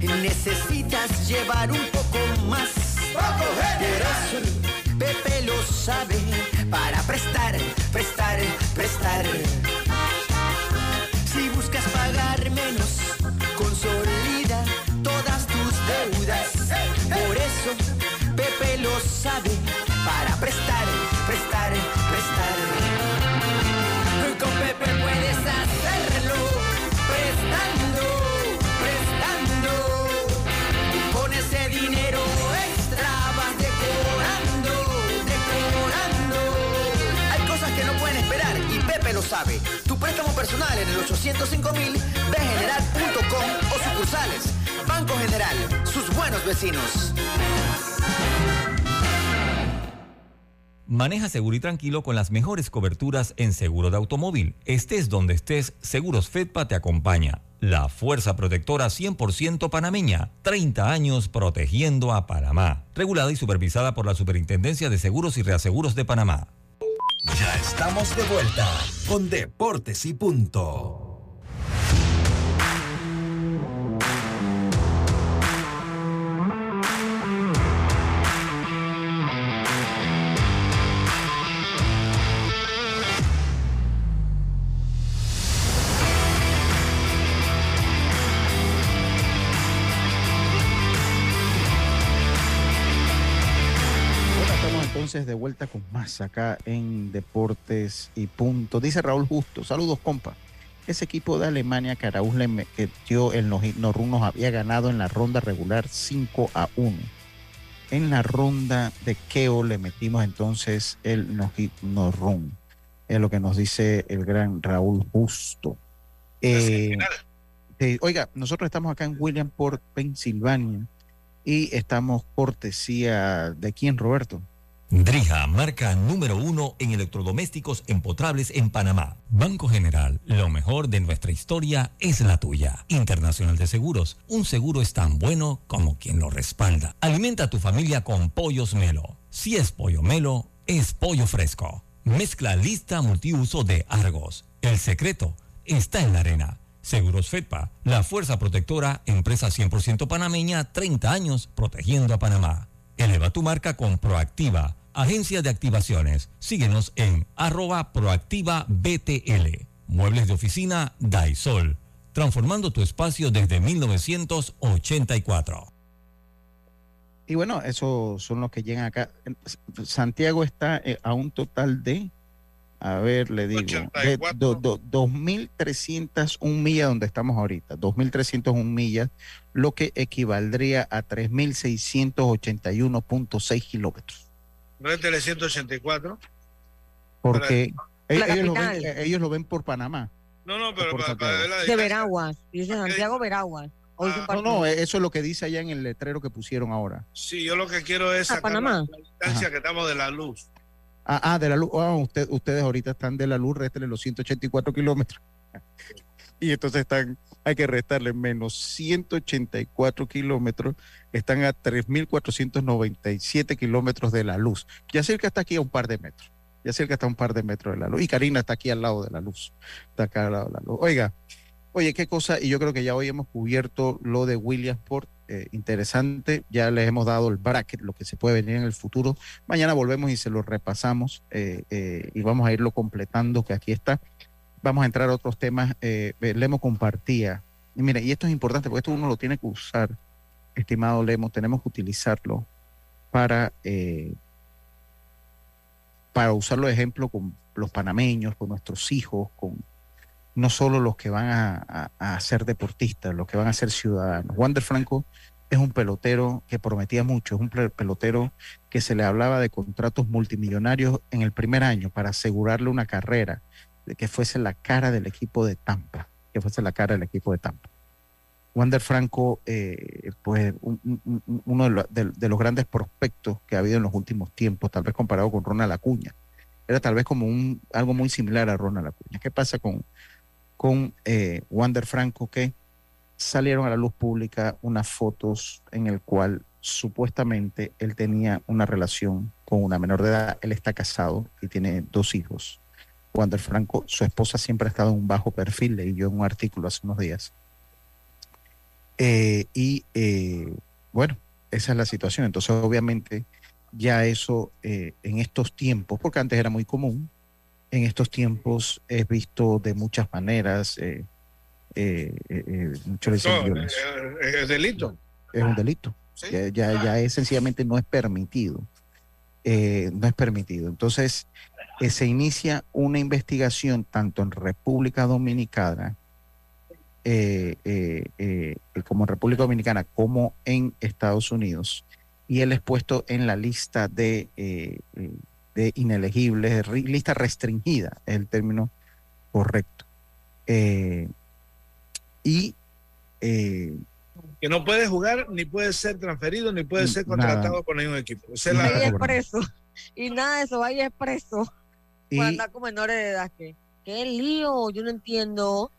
necesitas llevar un poco más. Por eso Pepe lo sabe para prestar, prestar, prestar. Sabe. Tu préstamo personal en el 805 mil, general.com o sucursales. Banco General, sus buenos vecinos. Maneja seguro y tranquilo con las mejores coberturas en seguro de automóvil. Estés donde estés, Seguros Fedpa te acompaña. La fuerza protectora 100% panameña. 30 años protegiendo a Panamá. Regulada y supervisada por la Superintendencia de Seguros y Reaseguros de Panamá. Ya estamos de vuelta con Deportes y Punto. Más acá en Deportes y Punto. Dice Raúl Justo, saludos compa. Ese equipo de Alemania que Araúz le metió el Norrún nos había ganado en la ronda regular 5 a 1. En la ronda de Keo le metimos entonces el Norrún. Es lo que nos dice el gran Raúl Justo. Eh, oiga, nosotros estamos acá en Williamport, Pensilvania, y estamos cortesía de quién, Roberto. Drija, marca número uno en electrodomésticos empotrables en Panamá. Banco General, lo mejor de nuestra historia es la tuya. Internacional de Seguros, un seguro es tan bueno como quien lo respalda. Alimenta a tu familia con pollos Melo. Si es pollo Melo, es pollo fresco. Mezcla lista multiuso de Argos. El secreto está en la arena. Seguros FEDPA, la fuerza protectora, empresa 100% panameña, 30 años protegiendo a Panamá. Eleva tu marca con Proactiva Agencia de Activaciones. Síguenos en arroba proactiva. Muebles de oficina Daisol. Transformando tu espacio desde 1984. Y bueno, esos son los que llegan acá. Santiago está eh, a un total de, a ver, le digo, de 2.301 millas donde estamos ahorita, 2.301 millas, lo que equivaldría a 3.681.6 kilómetros. ¿No es Tele 184? Porque ellos lo, ven, por Panamá. No, no, pero para, De Veraguas. Dice Santiago Veraguas. Ah, no, no, eso es lo que dice allá en el letrero que pusieron ahora. Sí, yo lo que quiero es a Panamá. la distancia que estamos de la luz. Ah, ah de la luz. Ah, usted, ustedes ahorita están de la luz, réstele los 184 kilómetros. y entonces están, hay que restarle menos 184 kilómetros, están a 3.497 kilómetros de la luz. Ya cerca está aquí a un par de metros, ya cerca está a un par de metros de la luz. Y Karina está aquí al lado de la luz, está acá al lado de la luz. Oiga, oye, qué cosa, y yo creo que ya hoy hemos cubierto lo de Williamsport, eh, interesante, ya les hemos dado el bracket, lo que se puede venir en el futuro. Mañana volvemos y se lo repasamos eh, eh, y vamos a irlo completando, que aquí está vamos a entrar a otros temas. Lemo compartía. Y mira, y esto es importante porque esto uno lo tiene que usar, estimado Lemo, tenemos que utilizarlo para, para usarlo de ejemplo con los panameños, con nuestros hijos, con no solo los que van a, ser deportistas, los que van a ser ciudadanos. Wander Franco es un pelotero que prometía mucho, es un pelotero que se le hablaba de contratos multimillonarios en el primer año para asegurarle una carrera, de que fuese la cara del equipo de Tampa, que fuese la cara del equipo de Tampa. Wander Franco, eh, pues uno de, los grandes prospectos que ha habido en los últimos tiempos, tal vez comparado con Ronald Acuña. Era tal vez como un, algo muy similar a Ronald Acuña. ¿Qué pasa con, con eh, Wander Franco? Que salieron a la luz pública unas fotos en el cual supuestamente él tenía una relación con una menor de edad. Él está casado y tiene dos hijos. Wander Franco, su esposa siempre ha estado en un bajo perfil, leí yo en un artículo hace unos días. Eh, y eh, bueno, esa es la situación. Entonces, obviamente, ya eso eh, en estos tiempos, porque antes era muy común, en estos tiempos es visto de muchas maneras. Eh, eh, eh, es delito. Es un delito. Ya, ya, es sencillamente no es permitido. no es permitido. Entonces, se inicia una investigación tanto en República Dominicana como en República Dominicana como en Estados Unidos y él es puesto en la lista de, de inelegibles, lista restringida, es el término correcto y... Eh, que no puede jugar, ni puede ser transferido, ni puede ser contratado con ningún equipo. Vaya expreso. Y nada de eso, vaya expreso. Y, andar con menores de edad. que ¿Qué lío? Yo no entiendo.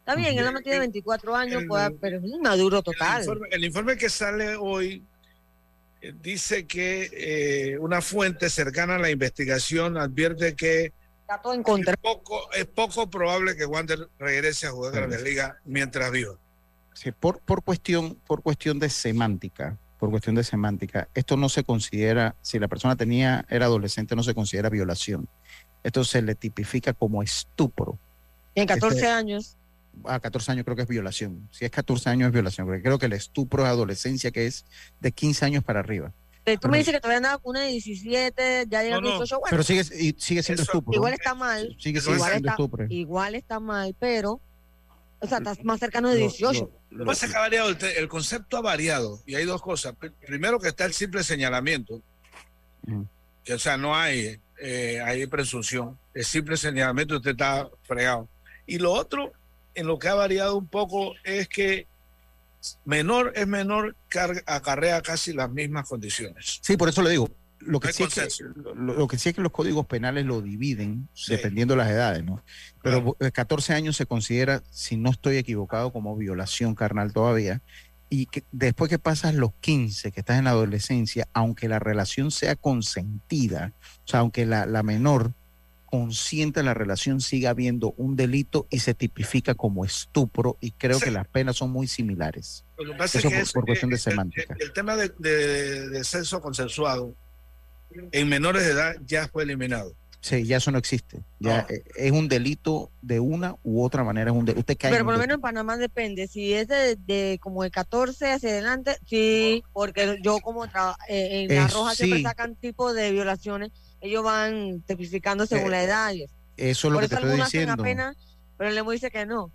Está bien, él no tiene 24 años, pues, pero es un maduro total. El informe, que sale hoy eh, dice que eh, una fuente cercana a la investigación advierte que en contra. Es poco, es poco probable que Wander regrese a jugar en la liga mientras viva. Sí, por, por, cuestión, por cuestión de semántica, por cuestión de semántica, esto no se considera, si la persona tenía, era adolescente, no se considera violación. Esto se le tipifica como estupro. en 14 este, años? A 14 años creo que es violación. Si es 14 años es violación, porque creo que el estupro es adolescencia, que es de 15 años para arriba. Tú me dices que todavía andaba con una de 17, ya llega no, 18, bueno. Pero sigue, sigue siendo estupro. Igual está mal. Sigue, siendo igual está, estupro. Igual está mal, pero, o sea, estás más cercano de 18. Lo, que pasa es que ha variado, el, concepto ha variado y hay dos cosas. Primero que está el simple señalamiento, que o sea, no hay, eh, hay presunción, el simple señalamiento usted está fregado. Y lo otro, en lo que ha variado un poco, es que menor es menor, acarrea casi las mismas condiciones. Sí, por eso le digo, lo que, sí es que, lo, que, sí es que, los códigos penales lo dividen dependiendo de las edades, ¿no? Pero 14 años se considera, si no estoy equivocado, como violación carnal todavía. Y que después que pasas los 15, que estás en la adolescencia, aunque la relación sea consentida, o sea, aunque la, la menor consciente la relación sigue habiendo un delito y se tipifica como estupro y creo que las penas son muy similares. Eso por, cuestión de semántica. El, tema de, sexo consensuado en menores de edad ya fue eliminado. Sí, ya eso no existe. Ya eh, es un delito de una u otra manera. Es un Usted Pero por lo menos en Panamá depende. Si es de, como de 14 hacia adelante, sí, porque yo como eh, en la roja siempre sacan tipo de violaciones ellos van tipificando según eh, la edad. eso es lo que te estoy diciendo. Pena, pero le dice que no.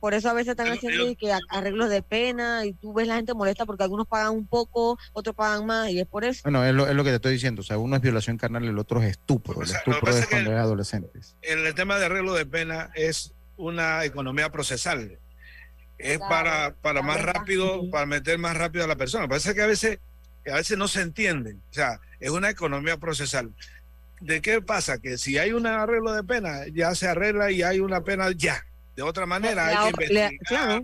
por eso a veces están haciendo que arreglos de pena y tú ves la gente molesta porque algunos pagan un poco, otros pagan más y es por eso. Bueno, es lo, es lo que te estoy diciendo. O sea, uno es violación carnal, el otro es estupro. el estupro es cuando es adolescentes. El tema de arreglo de pena es una economía procesal. Es para, para más rápido, para meter más rápido a la persona. Parece que a veces, que a veces no se entienden. O sea, es una economía procesal. ¿De qué pasa? Que si hay un arreglo de pena, ya se arregla y hay una pena ya. De otra manera, hay que investigar.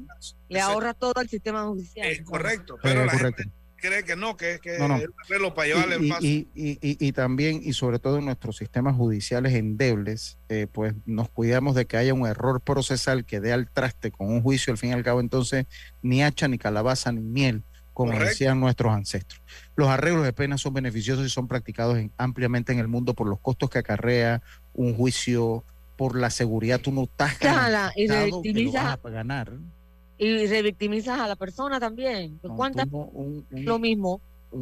Le, ahorra todo al sistema judicial. Es correcto, pero la gente cree que no, que, que es un arreglo para llevarle el paso. Y, y, también, y sobre todo en nuestros sistemas judiciales endebles, eh, pues nos cuidamos de que haya un error procesal que dé al traste con un juicio, al fin y al cabo, entonces ni hacha, ni calabaza, ni miel como decían nuestros ancestros. Los arreglos de pena son beneficiosos y son practicados ampliamente en el mundo por los costos que acarrea un juicio, por la seguridad. Tú no estás y revictimizas a ganar. Y revictimizas a la persona también. ¿Cuántas? lo mismo.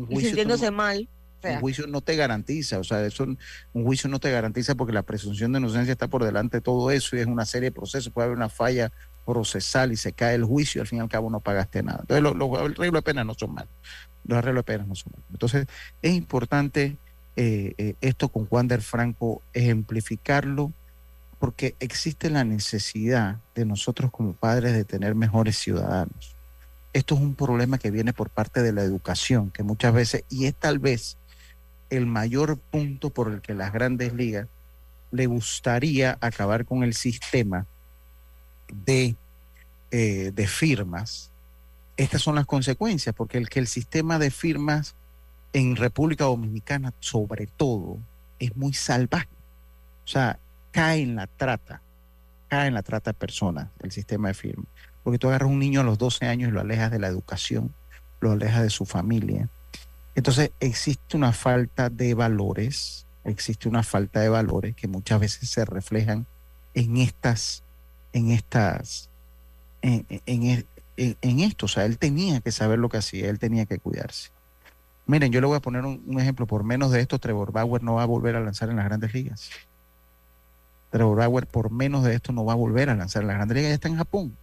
y sintiéndose mal. un juicio no te garantiza, o sea, eso, un juicio no te garantiza porque la presunción de inocencia está por delante de todo eso y es una serie de procesos, puede haber una falla procesal y se cae el juicio, al fin y al cabo no pagaste nada. Entonces los, los arreglos de pena no son malos. Los arreglos de pena no son. Entonces es importante eh, eh, esto con Juan del Franco ejemplificarlo porque existe la necesidad de nosotros como padres de tener mejores ciudadanos. Esto es un problema que viene por parte de la educación, que muchas veces, y es tal vez el mayor punto por el que las grandes ligas le gustaría acabar con el sistema de, eh, de firmas. Estas son las consecuencias, porque el que el sistema de firmas en República Dominicana, sobre todo, es muy salvaje. O sea, cae en la trata, cae en la trata de personas, el sistema de firma. Porque tú agarras a un niño a los 12 años y lo alejas de la educación, lo alejas de su familia. Entonces existe una falta de valores, existe una falta de valores que muchas veces se reflejan en estas, en estas, en, en, en, esto. O sea, él tenía que saber lo que hacía, él tenía que cuidarse. Miren, yo le voy a poner un, ejemplo. Por menos de esto, Trevor Bauer no va a volver a lanzar en las grandes ligas. Trevor Bauer, por menos de esto, no va a volver a lanzar en las grandes ligas. Ya está en Japón.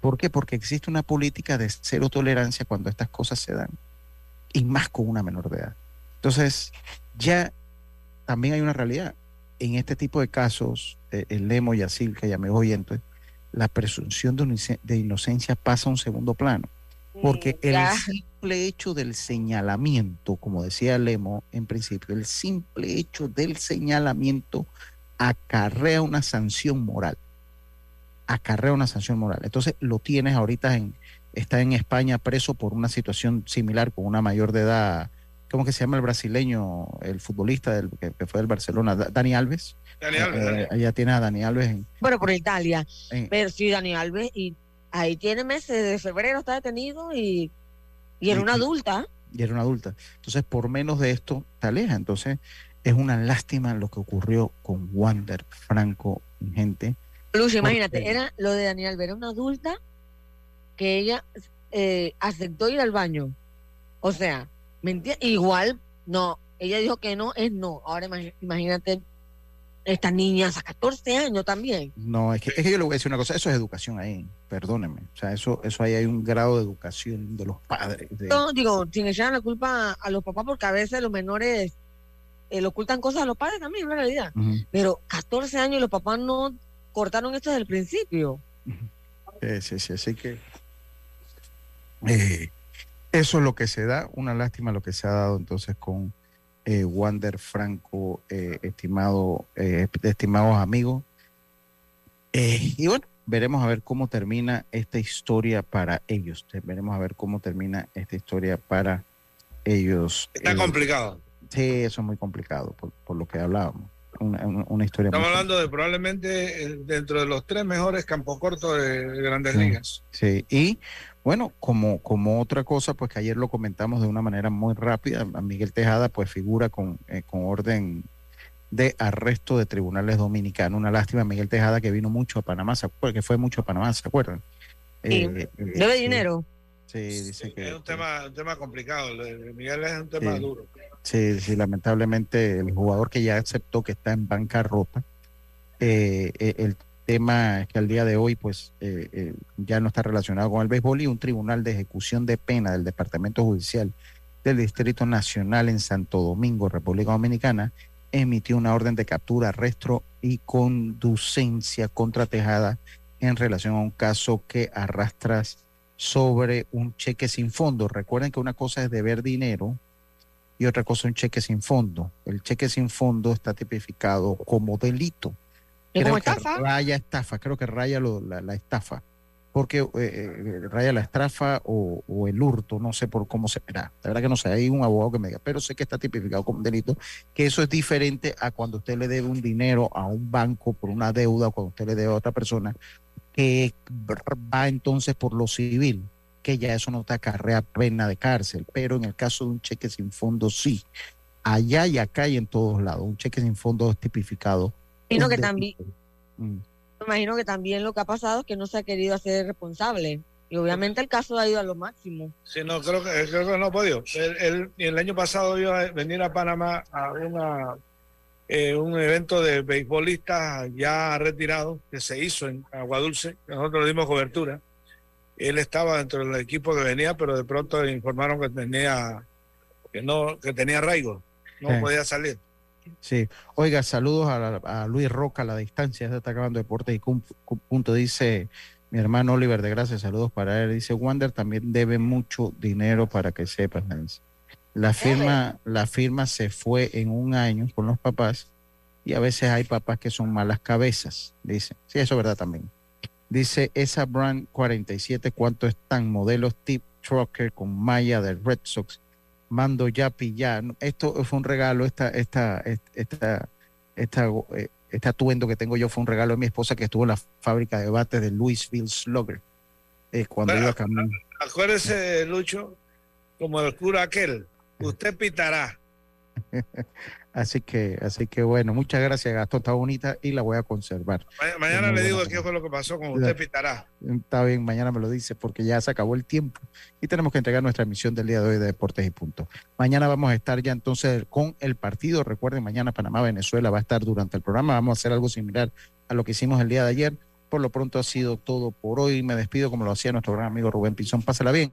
¿Por qué? Porque existe una política de cero tolerancia cuando estas cosas se dan. Y más con una menor de edad. Entonces, ya también hay una realidad. En este tipo de casos, eh, el Lemo y Asil, que ya me oyente, la presunción de inocencia pasa a un segundo plano. Porque el simple hecho del señalamiento, como decía Lemo en principio, el simple hecho del señalamiento acarrea una sanción moral. Acarrea una sanción moral. Entonces lo tienes ahorita en, está en España preso por una situación similar con una mayor de edad. ¿Cómo que se llama el brasileño, el futbolista del, que, fue del Barcelona? Dani Alves. Dani Alves. Eh, tiene a Dani Alves. En, bueno, por Italia. pero sí, Dani Alves y ahí tiene meses, de febrero está detenido y, y era una adulta. Y era una adulta. Entonces, por menos de esto, te aleja. Entonces, es una lástima lo que ocurrió con Wander, Franco, gente. Lucio, imagínate, era lo de Daniel Vera, una adulta que ella eh, aceptó ir al baño. O sea, mentira, igual, no, ella dijo que no, es no. Ahora imagínate estas niñas a 14 años también. No, es que, es que yo le voy a decir una cosa, eso es educación ahí, perdónenme. O sea, eso, eso ahí hay un grado de educación de los padres. No, digo, sin echar la culpa a los papás, porque a veces los menores eh, le ocultan cosas a los padres también, en realidad. Pero 14 años y los papás no cortaron esto desde el principio. Sí, sí, sí, así que eh, eso es lo que se da, una lástima lo que se ha dado entonces con eh, Wander Franco, eh, estimado, eh, estimados amigos. y bueno, veremos a ver cómo termina esta historia para ellos. Veremos a ver cómo termina esta historia para ellos. Está complicado. Sí, eso es muy complicado, por, lo que hablábamos. Una, historia. Estamos hablando de probablemente dentro de los tres mejores campos cortos de, grandes ligas. Sí, y bueno, como, como otra cosa, pues que ayer lo comentamos de una manera muy rápida, Miguel Tejada pues figura con, eh, con orden de arresto de tribunales dominicanos. Una lástima, Miguel Tejada, que vino mucho a Panamá, que fue mucho a Panamá, ¿se acuerdan? Eh, eh, debe dinero. Sí, dice que... Es un tema, un tema complicado, Miguel es un tema duro. Sí, sí, lamentablemente el jugador que ya aceptó que está en bancarrota, eh, el tema que al día de hoy pues eh, eh, ya no está relacionado con el béisbol y un tribunal de ejecución de pena del Departamento Judicial del Distrito Nacional en Santo Domingo, República Dominicana, emitió una orden de captura, arresto y conducencia contra Tejada en relación a un caso que arrastras sobre un cheque sin fondo. Recuerden que una cosa es deber dinero y otra cosa es un cheque sin fondo. El cheque sin fondo está tipificado como delito creo estafa? raya estafa, creo que raya la, estafa. Porque eh, eh, raya la estafa o, el hurto, no sé por cómo se verá. La verdad que no sé, hay un abogado que me diga, pero sé que está tipificado como delito, que eso es diferente a cuando usted le debe un dinero a un banco por una deuda o cuando usted le debe a otra persona, que va entonces por lo civil, que ya eso no te acarrea pena de cárcel, pero en el caso de un cheque sin fondo sí. Allá y acá y en todos lados, un cheque sin fondo es tipificado imagino que también, mm. imagino que también lo que ha pasado es que no se ha querido hacer responsable. Y obviamente el caso ha ido a lo máximo. Sí, no, creo que, creo que no ha podido. Él, el año pasado iba a venir a Panamá a una eh, un evento de beisbolistas ya retirados que se hizo en Aguadulce, nosotros le dimos cobertura. Él estaba dentro del equipo que venía, pero de pronto le informaron que tenía que no que tenía arraigo, no podía salir. Sí, oiga, saludos a, Luis Roca a la distancia, está acabando Deportes y Punto, dice mi hermano Oliver de Gracia, saludos para él. Dice, Wander también debe mucho dinero para que sepas, Nancy. La firma, la firma se fue en un año con los papás y a veces hay papás que son malas cabezas, dice. Sí, eso es verdad también. Dice, esa Brand 47, ¿cuánto están? Modelos tip trucker con malla del Red Sox. Mando ya pillar. Esto fue un regalo, esta, esta, esta, esta, eh, este atuendo que tengo yo fue un regalo de mi esposa que estuvo en la fábrica de bates de Louisville Slugger eh, cuando iba a caminar. Acuérdese, Lucho, como el cura aquel, usted pitará. así que, así que bueno, muchas gracias, Gastón, está bonita y la voy a conservar. mañana le digo qué fue lo que pasó con usted pitará. Está bien, mañana me lo dice porque ya se acabó el tiempo y tenemos que entregar nuestra emisión del día de hoy de Deportes y Punto. Mañana vamos a estar ya entonces con el partido. Recuerden, mañana Panamá-Venezuela va a estar durante el programa. Vamos a hacer algo similar a lo que hicimos el día de ayer. Por lo pronto ha sido todo por hoy. Me despido como lo hacía nuestro gran amigo Rubén Pinzón. Pásela bien.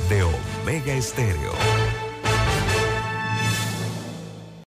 de Omega Estéreo.